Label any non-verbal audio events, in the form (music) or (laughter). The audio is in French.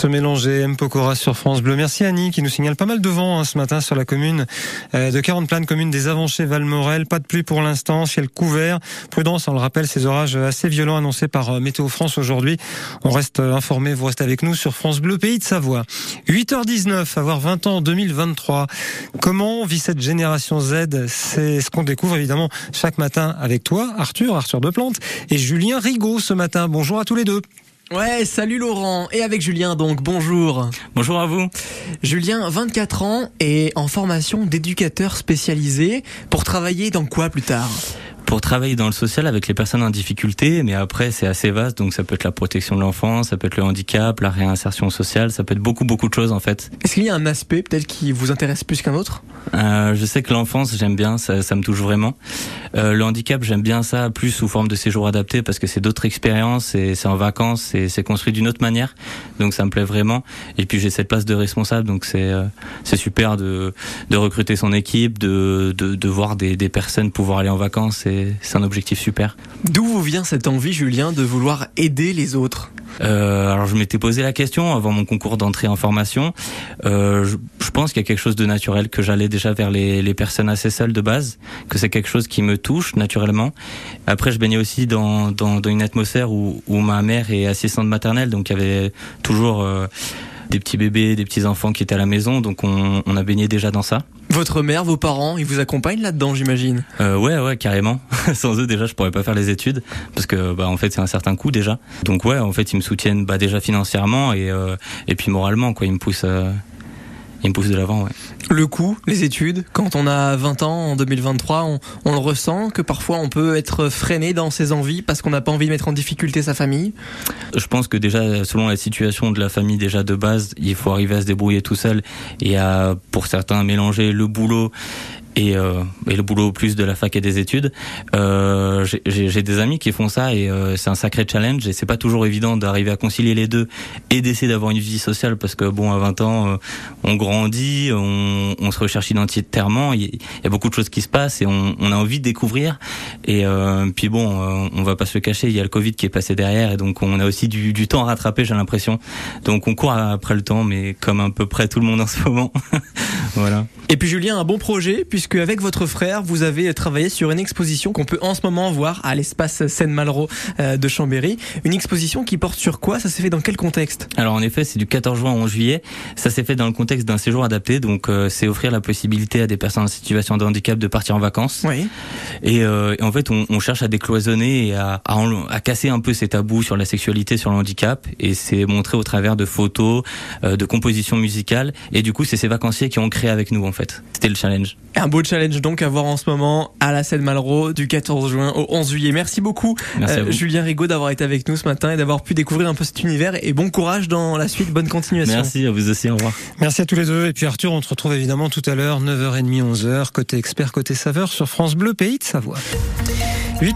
se mélanger. M. Pokora sur France Bleu. Merci Annie qui nous signale pas mal de vent hein, ce matin sur la commune euh, de 40 planes, commune des Avanchés Valmorel. Pas de pluie pour l'instant, ciel couvert. Prudence, on le rappelle, ces orages assez violents annoncés par euh, Météo France aujourd'hui. On reste euh, informé, vous restez avec nous sur France Bleu, pays de Savoie. 8h19, avoir 20 ans en 2023. Comment vit cette génération Z? C'est ce qu'on découvre évidemment chaque matin avec toi, Arthur, Arthur de Plante, et Julien Rigaud ce matin. Bonjour à tous les deux. Ouais, salut Laurent. Et avec Julien donc, bonjour. Bonjour à vous. Julien, 24 ans et en formation d'éducateur spécialisé pour travailler dans quoi plus tard? Pour travailler dans le social avec les personnes en difficulté, mais après c'est assez vaste, donc ça peut être la protection de l'enfance, ça peut être le handicap, la réinsertion sociale, ça peut être beaucoup beaucoup de choses en fait. Est-ce qu'il y a un aspect peut-être qui vous intéresse plus qu'un autre? Euh, Je sais que l'enfance j'aime bien, ça, ça, me touche vraiment. Euh, le handicap j'aime bien ça plus sous forme de séjour adapté parce que c'est d'autres expériences, et c'est en vacances, c'est construit d'une autre manière, donc ça me plaît vraiment. Et puis j'ai cette place de responsable, donc c'est euh, c'est super de, de recruter son équipe, de, de, de voir des, des personnes pouvoir aller en vacances et c'est un objectif super. D'où vous vient cette envie, Julien, de vouloir aider les autres? Euh, alors je m'étais posé la question avant mon concours d'entrée en formation. Euh, je, je, pense qu'il y a quelque chose de naturel que j'allais déjà vers les, les, personnes assez seules de base, que c'est quelque chose qui me touche naturellement. Après, je baignais aussi dans, dans, dans une atmosphère où, où, ma mère est assistante maternelle, donc il y avait toujours euh, des petits bébés, des petits enfants qui étaient à la maison, donc on, on a baigné déjà dans ça. Votre mère, vos parents, ils vous accompagnent là-dedans, j'imagine? Euh, Ouais, ouais, carrément. (laughs) Sans eux, déjà, je pourrais pas faire les études parce que, bah, en fait, c'est un certain coût déjà. Donc ouais, en fait, ils me soutiennent, bah, déjà financièrement et euh, et puis moralement, quoi. Ils me poussent. Euh il me pousse de l'avant. Ouais. Le coût, les études, quand on a 20 ans en 2023, on, on, le ressent que parfois on peut être freiné dans ses envies parce qu'on n'a pas envie de mettre en difficulté sa famille. Je pense que déjà, selon la situation de la famille déjà de base, il faut arriver à se débrouiller tout seul et à, pour certains, mélanger le boulot et, euh, et, le boulot plus de la fac et des études. Euh, J'ai des amis qui font ça et euh, c'est un sacré challenge et c'est pas toujours évident d'arriver à concilier les deux et d'essayer d'avoir une vie sociale parce que bon à 20 ans euh, on grandit, on, on, se recherche identitairement, il y, a beaucoup de choses qui se passent et on, on a envie de découvrir et euh, puis bon euh, on va pas se le cacher, il y a le Covid qui est passé derrière et donc on a aussi du, du temps à rattraper j'ai l'impression. Donc on court après le temps mais comme à peu près tout le monde en ce moment. (laughs) voilà. Et puis Julien, un bon projet, puisque avec votre frère, vous avez travaillé sur une exposition qu'on peut en ce moment voir à l'espace Seine-Malraux de Chambéry. Une exposition qui porte sur quoi? Ça s'est fait dans quel contexte? Alors en effet, c'est du 14 juin au 11 juillet. Ça s'est fait dans le contexte d'un séjour adapté, donc euh, c'est offrir la possibilité à des personnes en situation de handicap de partir en vacances. Oui. Et, euh, et en fait, on, on, cherche à décloisonner et à, à, à, casser un peu ces tabous sur la sexualité, sur le handicap. Et c'est montré au travers de photos, euh, de compositions musicales. Et du coup, c'est ces vacanciers qui ont créé avec nous en fait. C'était le challenge. Un beau challenge donc à voir en ce moment à la scène Malraux du 14 juin au 11 juillet. Merci beaucoup euh, Julien Rigaud d'avoir été avec nous ce matin et d'avoir pu découvrir un peu cet univers et bon courage dans la suite, bonne continuation. Merci à vous aussi, au revoir. Merci à tous les deux et puis Arthur, on te retrouve évidemment tout à l'heure 9h30 11h côté expert côté saveur sur France Bleu Pays de Savoie. 8h